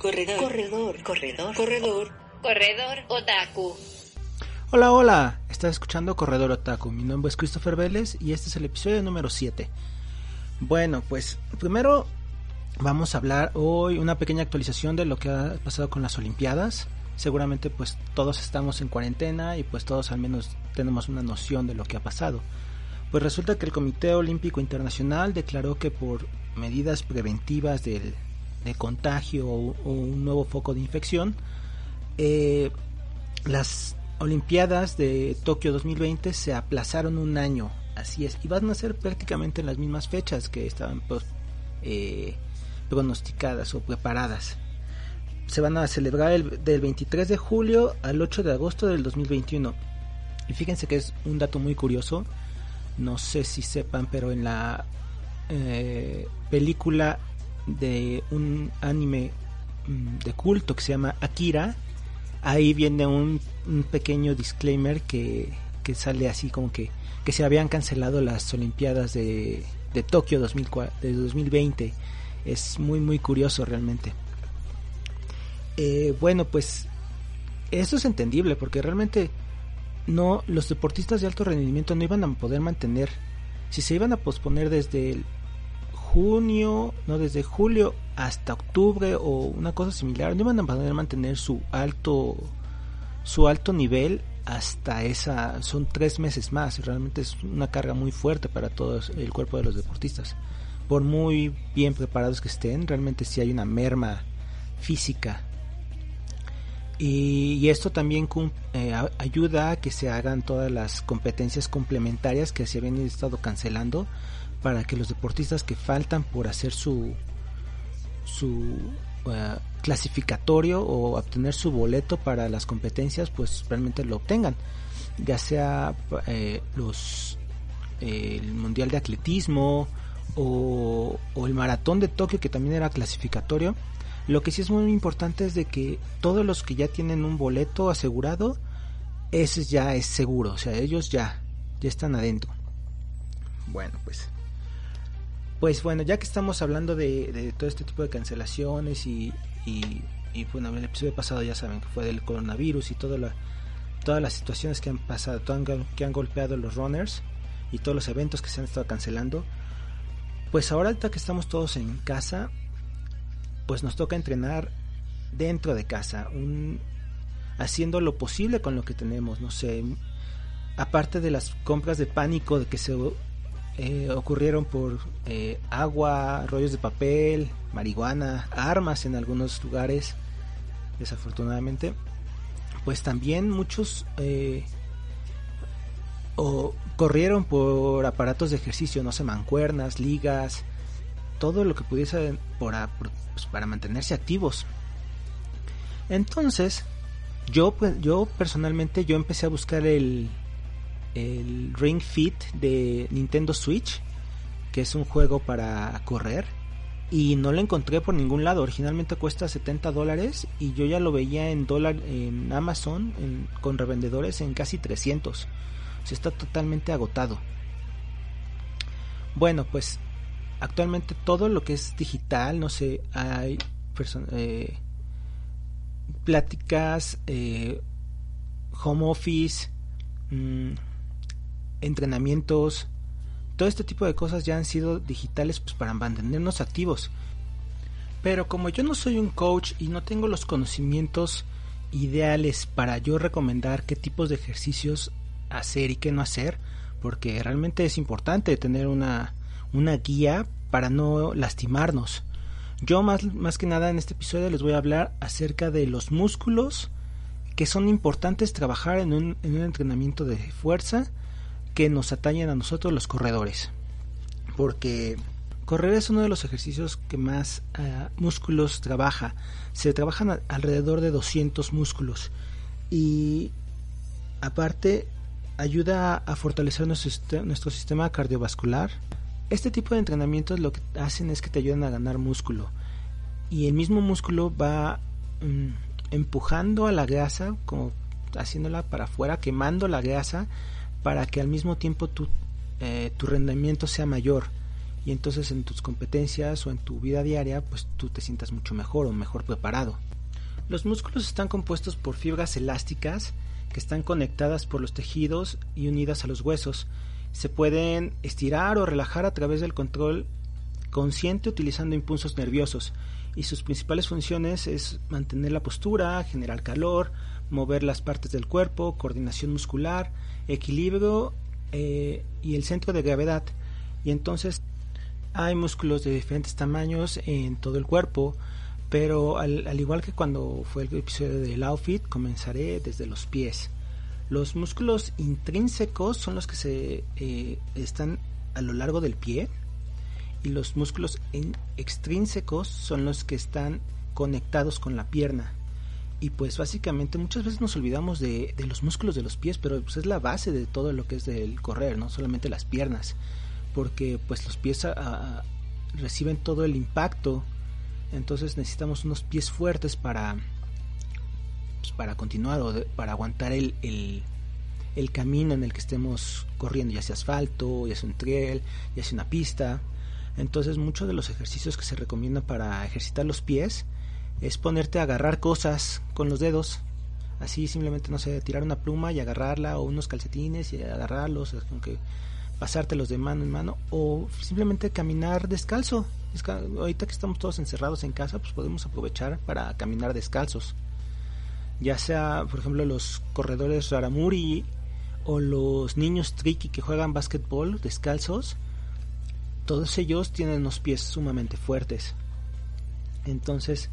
Corredor, corredor, corredor, corredor, corredor otaku. Hola, hola, estás escuchando Corredor Otaku. Mi nombre es Christopher Vélez y este es el episodio número 7. Bueno, pues primero vamos a hablar hoy una pequeña actualización de lo que ha pasado con las Olimpiadas. Seguramente pues todos estamos en cuarentena y pues todos al menos tenemos una noción de lo que ha pasado. Pues resulta que el Comité Olímpico Internacional declaró que por medidas preventivas del, de contagio o, un nuevo foco de infección, eh, las Olimpiadas de Tokio 2020 se aplazaron un año, así es, y van a ser prácticamente en las mismas fechas que estaban pues, eh, pronosticadas o preparadas. Se van a celebrar el, del 23 de julio al 8 de agosto del 2021. Y fíjense que es un dato muy curioso, no sé si sepan, pero en la eh, película de un anime mm, de culto que se llama Akira, ahí viene un, pequeño disclaimer que, que, sale así como que, que se habían cancelado las Olimpiadas de, de Tokio 2004, de 2020. Es muy muy curioso realmente. Eh, bueno, pues eso es entendible porque realmente no los deportistas de alto rendimiento no iban a poder mantener si se iban a posponer desde junio, no desde julio hasta octubre o una cosa similar, no iban a poder mantener su alto su alto nivel hasta esa son tres meses más realmente es una carga muy fuerte para todo el cuerpo de los deportistas. Por muy bien preparados que estén realmente si hay una merma física y, esto también eh, ayuda a que se hagan todas las competencias complementarias que se habían estado cancelando para que los deportistas que faltan por hacer su su eh, clasificatorio o obtener su boleto para las competencias pues realmente lo obtengan. Ya sea eh, los el mundial de atletismo o, el maratón de Tokio que también era clasificatorio lo que sí es muy importante es de que todos los que ya tienen un boleto asegurado ese ya es seguro o sea ellos ya ya están adentro. Bueno pues pues bueno, ya que estamos hablando de, todo este tipo de cancelaciones y, y, bueno, en el episodio pasado ya saben que fue del coronavirus y toda la, todas las situaciones que han pasado, que han golpeado los runners y todos los eventos que se han estado cancelando, pues ahora que estamos todos en casa, pues nos toca entrenar dentro de casa, un, haciendo lo posible con lo que tenemos, no sé, aparte de las compras de pánico de que se eh, ocurrieron por eh, agua, rollos de papel, marihuana, armas en algunos lugares, desafortunadamente. Pues también muchos eh, o corrieron por aparatos de ejercicio, no sé, mancuernas, ligas, todo lo que pudiese por, pues, para mantenerse activos. Entonces, yo, pues, yo personalmente, yo empecé a buscar el, el Ring Fit de Nintendo Switch, que es un juego para correr. Y no lo encontré por ningún lado. Originalmente cuesta 70 dólares y yo ya lo veía en dólar en Amazon con revendedores en casi 300. O está totalmente agotado. Bueno, pues actualmente todo lo que es digital, no sé, hay eh, pláticas, eh, home office, mmm, entrenamientos, todo este tipo de cosas ya han sido digitales pues, para mantenernos activos. Pero como yo no soy un coach y no tengo los conocimientos ideales para yo recomendar qué tipos de ejercicios hacer y qué no hacer, porque realmente es importante tener una, una guía para no lastimarnos. Yo más, más que nada en este episodio les voy a hablar acerca de los músculos que son importantes trabajar en un, en un entrenamiento de fuerza que nos atañen a nosotros los corredores. Porque correr es uno de los ejercicios que más eh, músculos trabaja. Se trabajan alrededor de 200 músculos. Y aparte ayuda a fortalecer nuestro, nuestro sistema cardiovascular. Este tipo de entrenamientos lo que hacen es que te ayudan a ganar músculo. Y el mismo músculo va mm, empujando a la grasa, como haciéndola para afuera, quemando la grasa para que al mismo tiempo tu, eh, tu rendimiento sea mayor y entonces en tus competencias o en tu vida diaria pues tú te sientas mucho mejor o mejor preparado. Los músculos están compuestos por fibras elásticas que están conectadas por los tejidos y unidas a los huesos. Se pueden estirar o relajar a través del control consciente utilizando impulsos nerviosos y sus principales funciones es mantener la postura, generar calor, mover las partes del cuerpo, coordinación muscular, equilibrio eh, y el centro de gravedad. Y entonces hay músculos de diferentes tamaños en todo el cuerpo, pero al, igual que cuando fue el episodio del outfit, comenzaré desde los pies. Los músculos intrínsecos son los que se eh, están a lo largo del pie y los músculos extrínsecos son los que están conectados con la pierna. Y pues básicamente muchas veces nos olvidamos de, los músculos de los pies, pero pues es la base de todo lo que es del correr, no solamente las piernas, porque pues los pies reciben todo el impacto, entonces necesitamos unos pies fuertes para, pues, para continuar o para aguantar el, el, el camino en el que estemos corriendo, ya sea asfalto, ya sea un trail, ya sea una pista. Entonces muchos de los ejercicios que se recomiendan para ejercitar los pies es ponerte a agarrar cosas con los dedos. Así simplemente, no sé, tirar una pluma y agarrarla o unos calcetines y agarrarlos, aunque pasártelos de mano en mano o simplemente caminar descalzo. Ahorita que estamos todos encerrados en casa, pues podemos aprovechar para caminar descalzos. Ya sea, por ejemplo, los corredores Raramuri o los niños tricky que juegan básquetbol descalzos, todos ellos tienen unos pies sumamente fuertes. Entonces,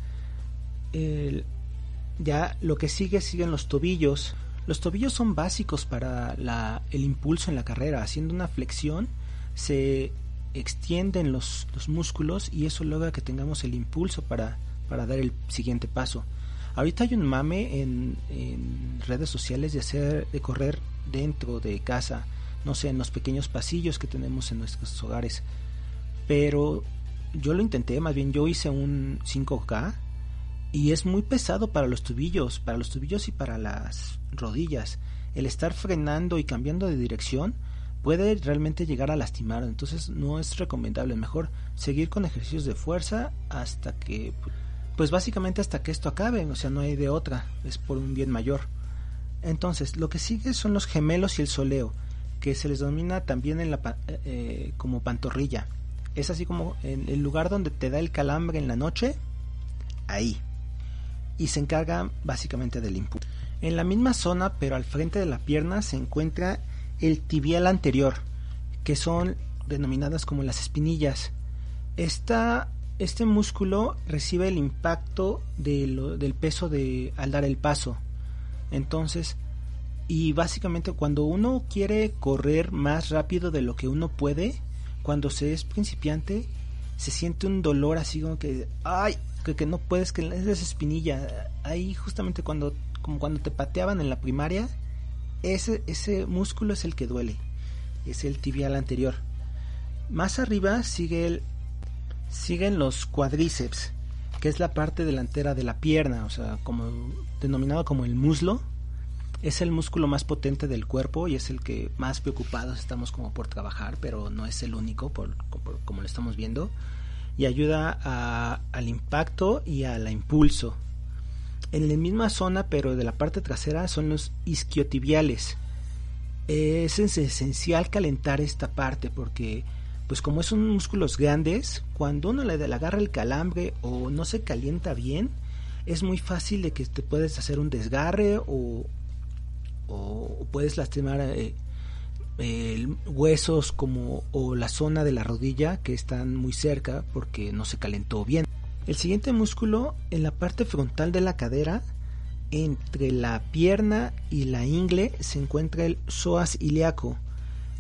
ya lo que sigue siguen los tobillos. Los tobillos son básicos para el impulso en la carrera. Haciendo una flexión se extienden los, músculos y eso logra que tengamos el impulso para, para dar el siguiente paso. Ahorita hay un mame en, redes sociales de hacer, de correr dentro de casa, no sé, en los pequeños pasillos que tenemos en nuestros hogares. Pero yo lo intenté, más bien yo hice un 5K y es muy pesado para los tubillos, para los tubillos y para las rodillas. El estar frenando y cambiando de dirección puede realmente llegar a lastimar, entonces no es recomendable, mejor seguir con ejercicios de fuerza hasta que pues básicamente hasta que esto acabe, o sea, no hay de otra, es por un bien mayor. Entonces, lo que sigue son los gemelos y el soleo, que se les denomina también en la, eh, eh, como pantorrilla es así como en el lugar donde te da el calambre en la noche, ahí. Y se encarga básicamente del impulso. En la misma zona, pero al frente de la pierna, se encuentra el tibial anterior, que son denominadas como las espinillas. Esta, este músculo recibe el impacto del peso de, al dar el paso. Entonces, y básicamente cuando uno quiere correr más rápido de lo que uno puede, cuando se es principiante se siente un dolor así como que ay que, no puedes que es esa espinilla ahí justamente cuando como cuando te pateaban en la primaria ese ese músculo es el que duele es el tibial anterior más arriba sigue el siguen los cuádriceps que es la parte delantera de la pierna o sea como denominado como el muslo es el músculo más potente del cuerpo y es el que más preocupados estamos como por trabajar, pero no es el único, por, como lo estamos viendo, y ayuda al impacto y al impulso. En la misma zona, pero de la parte trasera, son los isquiotibiales. Es esencial calentar esta parte porque, pues como son músculos grandes, cuando uno le agarra el calambre o no se calienta bien, es muy fácil de que te puedes hacer un desgarre o, puedes lastimar eh, huesos como o la zona de la rodilla que están muy cerca porque no se calentó bien. El siguiente músculo en la parte frontal de la cadera entre la pierna y la ingle se encuentra el psoas ilíaco.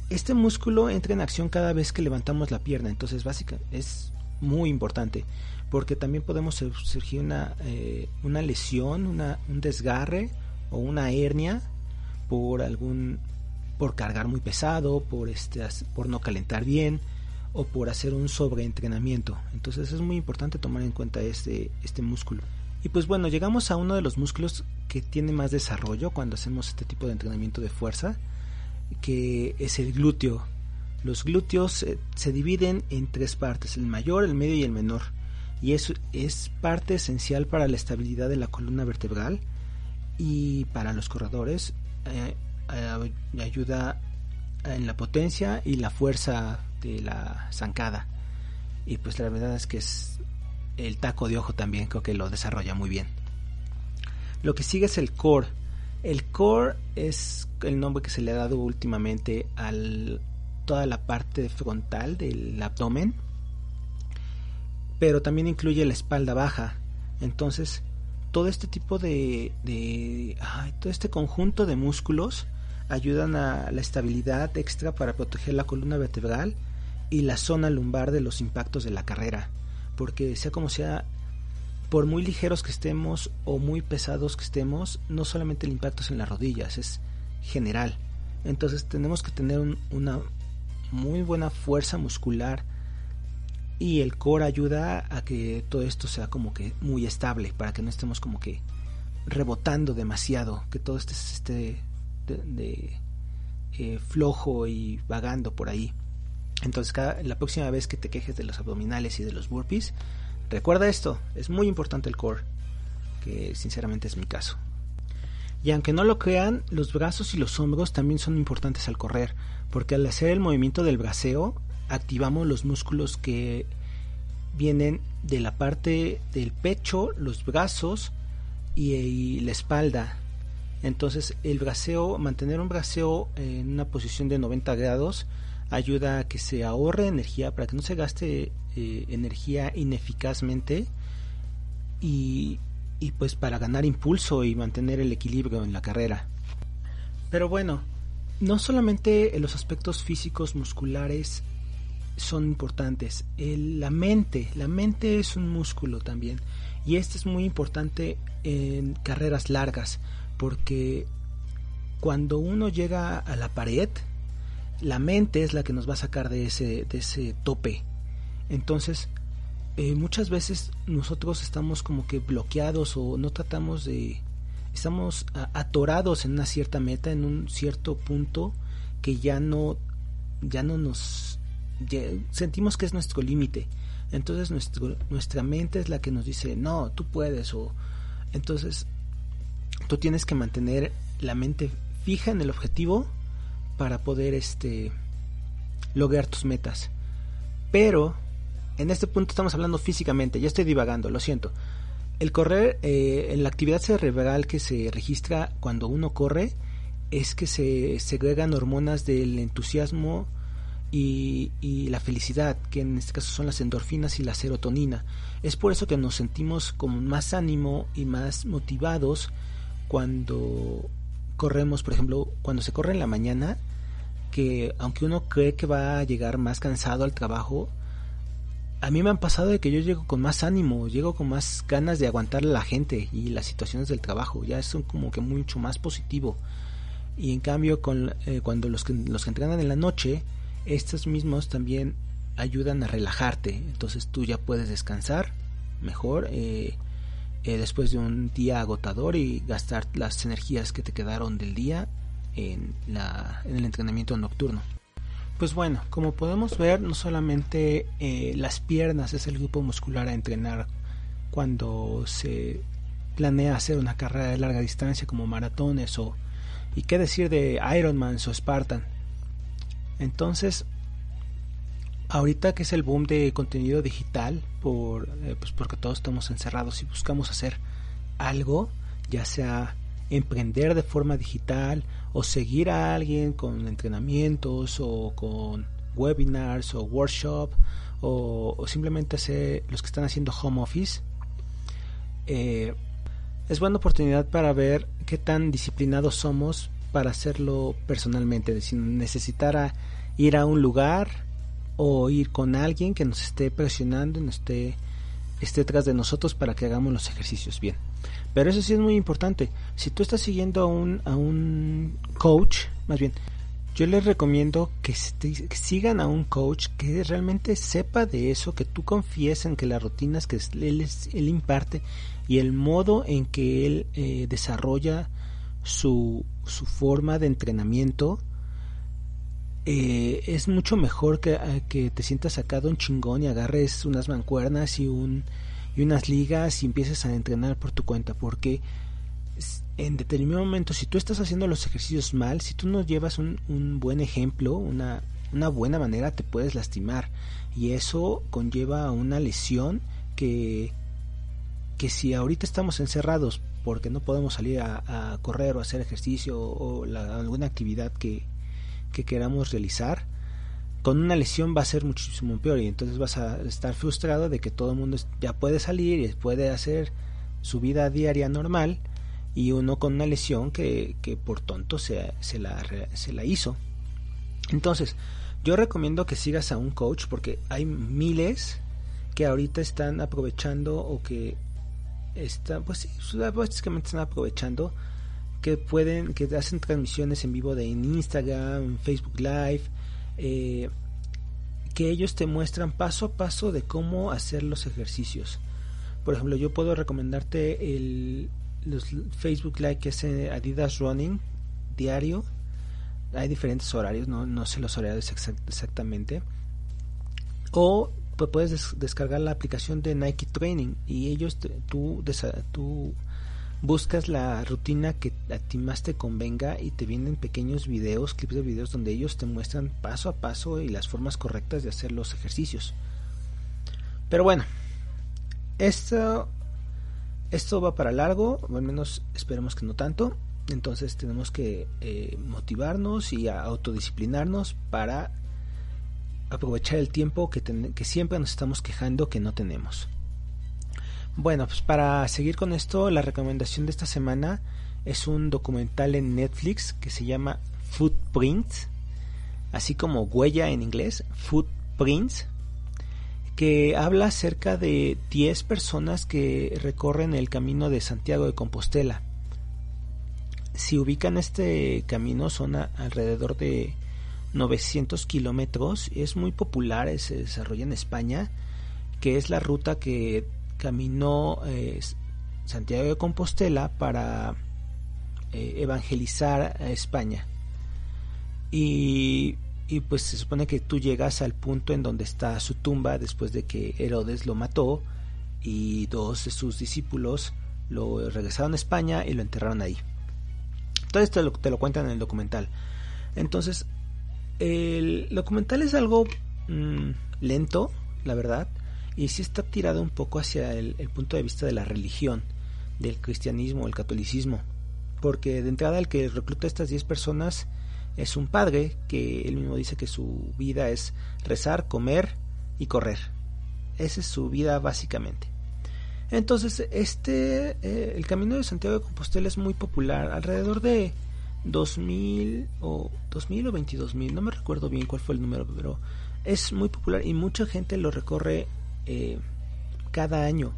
Este músculo entra en acción cada vez que levantamos la pierna, entonces básica es muy importante porque también podemos surgir una, eh, una lesión, una, un desgarre o una hernia por algún por cargar muy pesado, por este por no calentar bien o por hacer un sobreentrenamiento. Entonces es muy importante tomar en cuenta este este músculo. Y pues bueno, llegamos a uno de los músculos que tiene más desarrollo cuando hacemos este tipo de entrenamiento de fuerza, que es el glúteo. Los glúteos eh, se dividen en tres partes, el mayor, el medio y el menor. Y eso es parte esencial para la estabilidad de la columna vertebral y para los corredores eh, eh, ayuda en la potencia y la fuerza de la zancada. Y pues la verdad es que es el taco de ojo también creo que lo desarrolla muy bien. Lo que sigue es el core. El core es el nombre que se le ha dado últimamente a toda la parte frontal del abdomen, pero también incluye la espalda baja. Entonces, todo este tipo de, todo este conjunto de músculos ayudan a la estabilidad extra para proteger la columna vertebral y la zona lumbar de los impactos de la carrera, porque sea como sea, por muy ligeros que estemos o muy pesados que estemos, no solamente el impacto es en las rodillas, es general. Entonces tenemos que tener una muy buena fuerza muscular y el core ayuda a que todo esto sea como que muy estable para que no estemos como que rebotando demasiado, que todo este esté de, eh, flojo y vagando por ahí. Entonces cada, la próxima vez que te quejes de los abdominales y de los burpees, recuerda esto, es muy importante el core, que sinceramente es mi caso. Y aunque no lo crean, los brazos y los hombros también son importantes al correr, porque al hacer el movimiento del braceo, activamos los músculos que vienen de la parte del pecho, los brazos y, la espalda. Entonces el braceo, mantener un braceo en una posición de 90 grados ayuda a que se ahorre energía, para que no se gaste eh, energía ineficazmente y y pues para ganar impulso y mantener el equilibrio en la carrera. Pero bueno, no solamente los aspectos físicos musculares son importantes, la mente, la mente es un músculo también y este es muy importante en carreras largas porque cuando uno llega a la pared, la mente es la que nos va a sacar de ese, de ese tope. Entonces, eh, muchas veces nosotros estamos como que bloqueados o no tratamos de... Estamos atorados en una cierta meta, en un cierto punto que ya no, ya no nos... sentimos que es nuestro límite. Entonces nuestro, nuestra mente es la que nos dice, no, tú puedes. O, entonces tú tienes que mantener la mente fija en el objetivo para poder este, lograr tus metas. Pero en este punto estamos hablando físicamente, ya estoy divagando, lo siento. El correr, eh, la actividad cerebral que se registra cuando uno corre, es que se segregan hormonas del entusiasmo y, la felicidad, que en este caso son las endorfinas y la serotonina. Es por eso que nos sentimos con más ánimo y más motivados cuando corremos, por ejemplo, cuando se corre en la mañana, que aunque uno cree que va a llegar más cansado al trabajo, a mí me han pasado de que yo llego con más ánimo, llego con más ganas de aguantar a la gente y las situaciones del trabajo, ya es como que mucho más positivo. Y en cambio, con, eh, cuando los que, los que entrenan en la noche, estos mismos también ayudan a relajarte, entonces tú ya puedes descansar mejor eh, eh, después de un día agotador y gastar las energías que te quedaron del día en, el entrenamiento nocturno. Pues bueno, como podemos ver, no solamente eh, las piernas es el grupo muscular a entrenar cuando se planea hacer una carrera de larga distancia como maratones o y qué decir de Ironman o Spartan. Entonces, ahorita que es el boom de contenido digital, por, eh, pues porque todos estamos encerrados y buscamos hacer algo, ya sea emprender de forma digital o seguir a alguien con entrenamientos o con webinars o workshop o, simplemente hacer los que están haciendo home office eh, es buena oportunidad para ver qué tan disciplinados somos para hacerlo personalmente si necesitara ir a un lugar o ir con alguien que nos esté presionando nos esté esté detrás de nosotros para que hagamos los ejercicios bien pero eso sí es muy importante. Si tú estás siguiendo a un, a un coach, más bien, yo les recomiendo que, sigan a un coach que realmente sepa de eso, que tú confíes en que las rutinas que él, él imparte y el modo en que él eh, desarrolla su, su forma de entrenamiento eh, es mucho mejor que, que te sientas sacado un chingón y agarres unas mancuernas y un y unas ligas y empieces a entrenar por tu cuenta porque en determinado momento si tú estás haciendo los ejercicios mal si tú no llevas un, un buen ejemplo una, una buena manera te puedes lastimar. Y eso conlleva una lesión que que si ahorita estamos encerrados porque no podemos salir a, correr o hacer ejercicio o, alguna actividad que, que queramos realizar, con una lesión va a ser muchísimo peor y entonces vas a estar frustrado de que todo el mundo ya puede salir y puede hacer su vida diaria normal y uno con una lesión que, que por tonto se, se, la, se la hizo. Entonces, yo recomiendo que sigas a un coach porque hay miles que ahorita están aprovechando o que están, pues sí, básicamente están aprovechando que pueden, que hacen transmisiones en vivo de en Instagram, en Facebook Live, eh, que ellos te muestran paso a paso de cómo hacer los ejercicios. Por ejemplo, yo puedo recomendarte el Facebook Live que es Adidas Running diario. Hay diferentes horarios, no, no sé los horarios exactamente. O pues puedes descargar la aplicación de Nike Training y ellos tú, tú buscas la rutina que a ti más te convenga y te vienen pequeños videos, clips de videos donde ellos te muestran paso a paso y las formas correctas de hacer los ejercicios. Pero bueno, esto, esto va para largo, o al menos esperemos que no tanto. Entonces tenemos que eh, motivarnos y autodisciplinarnos para aprovechar el tiempo que, que siempre nos estamos quejando que no tenemos. Bueno, pues para seguir con esto, la recomendación de esta semana es un documental en Netflix que se llama Footprints, así como huella en inglés, Footprints, que habla acerca de 10 personas que recorren el camino de Santiago de Compostela. Si ubican este camino son alrededor de 900 kilómetros. Es muy popular, se desarrolla en España, que es la ruta que caminó eh, Santiago de Compostela para eh, evangelizar a España. Y, pues se supone que tú llegas al punto en donde está su tumba después de que Herodes lo mató y dos de sus discípulos lo regresaron a España y lo enterraron ahí. Todo esto te lo, te lo cuentan en el documental. Entonces, el documental es algo mm, lento, la verdad, y sí está tirado un poco hacia el, punto de vista de la religión, del cristianismo, el catolicismo, porque de entrada el que recluta a estas 10 personas es un padre que él mismo dice que su vida es rezar, comer y correr. Esa es su vida básicamente. Entonces, este, eh, el camino de Santiago de Compostela es muy popular. Alrededor de 2000 o 2000 o 22000, no me recuerdo bien cuál fue el número, pero es muy popular y mucha gente lo recorre eh, cada año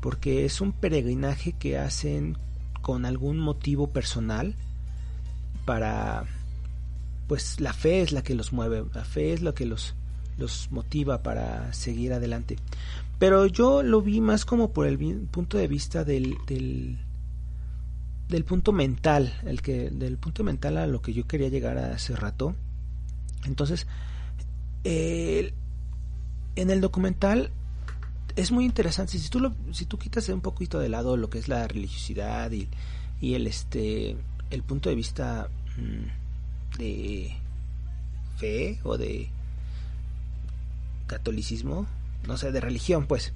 porque es un peregrinaje que hacen con algún motivo personal para pues la fe es la que los mueve, la fe es lo que los los motiva para seguir adelante. Pero yo lo vi más como por el punto de vista del, del del punto mental, el que del punto mental a lo que yo quería llegar hace rato. Entonces, en el documental es muy interesante si tú lo, si tú quitas un poquito de lado lo que es la religiosidad y, y el este el punto de vista mm, de fe o de catolicismo, no sé, de religión, pues.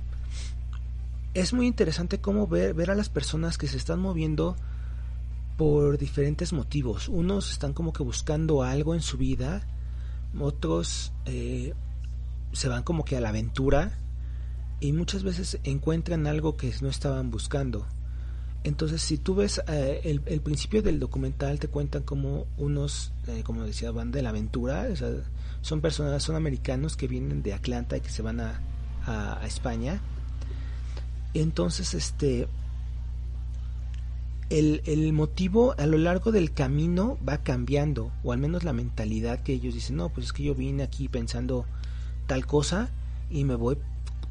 Es muy interesante cómo ver, ver a las personas que se están moviendo por diferentes motivos. Unos están como que buscando algo en su vida, otros eh, se van como que a la aventura y muchas veces encuentran algo que no estaban buscando. Entonces, si tú ves eh, el, principio del documental, te cuentan como unos, eh, como decía, van de la aventura, son personas, son americanos que vienen de Atlanta y que se van a, a, España. Entonces, este, el, motivo a lo largo del camino va cambiando, o al menos la mentalidad que ellos dicen, no, pues es que yo vine aquí pensando tal cosa y me voy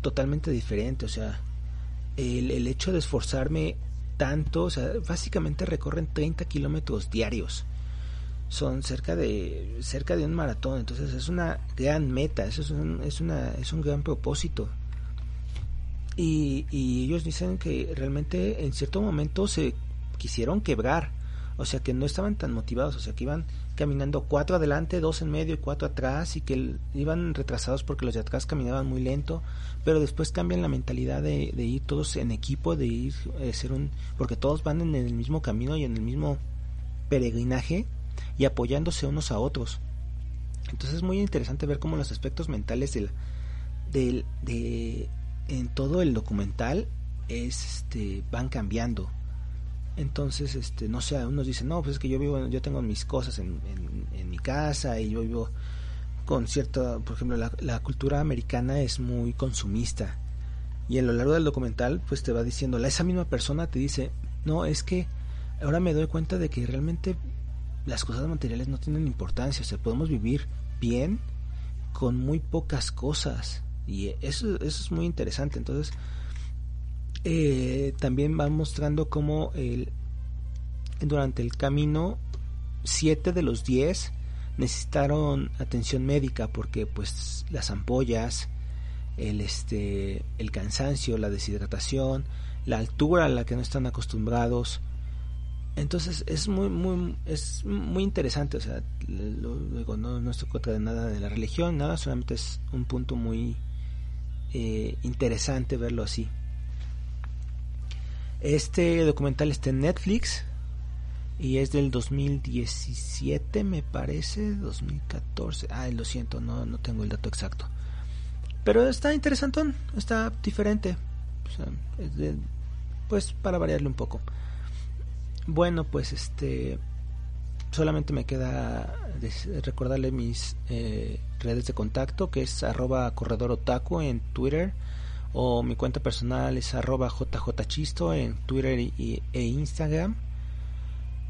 totalmente diferente, o sea, el, el hecho de esforzarme tanto, o sea, básicamente recorren 30 kilómetros diarios. son cerca de cerca de un maratón entonces es una gran meta es un, es una es un gran propósito y, y ellos dicen que realmente en cierto momento se quisieron quebrar o sea que no estaban tan motivados o sea que iban caminando cuatro adelante dos en medio y cuatro atrás y que iban retrasados porque los de atrás caminaban muy lento pero después cambian la mentalidad de, de ir todos en equipo de ir a ser un porque todos van en el mismo camino y en el mismo peregrinaje y apoyándose unos a otros. Entonces es muy interesante ver cómo los aspectos mentales del, del, de, en todo el documental es, este, van cambiando. Entonces, este, no sé, unos dicen, no, pues es que yo vivo, yo tengo mis cosas en, en, mi casa y yo vivo con cierta, por ejemplo, la, la, cultura americana es muy consumista. Y a lo largo del documental, pues te va diciendo, esa misma persona te dice, no, es que ahora me doy cuenta de que realmente las cosas materiales no tienen importancia, o sea, podemos vivir bien con muy pocas cosas y eso, eso es muy interesante. Entonces, eh, también va mostrando cómo el, durante el camino, siete de los diez necesitaron atención médica porque pues las ampollas, el, este, el cansancio, la deshidratación, la altura a la que no están acostumbrados, entonces es muy muy es muy interesante o sea luego no, no estoy contra de nada de la religión nada solamente es un punto muy eh, interesante verlo así este documental está en Netflix y es del 2017 me parece 2014 ah lo siento no no tengo el dato exacto. Pero está interesantón está diferente. Pues para variarle un poco. Bueno, pues este solamente me queda recordarle mis eh, redes de contacto que es arroba corredor otaku en Twitter o mi cuenta personal es arroba jjchisto en Twitter y, e Instagram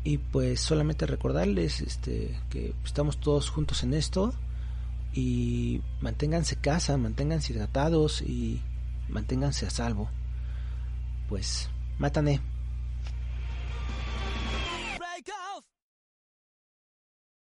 y pues solamente recordarles este que estamos todos juntos en esto y manténganse casa, manténganse hidratados y manténganse a salvo. Pues, mátane.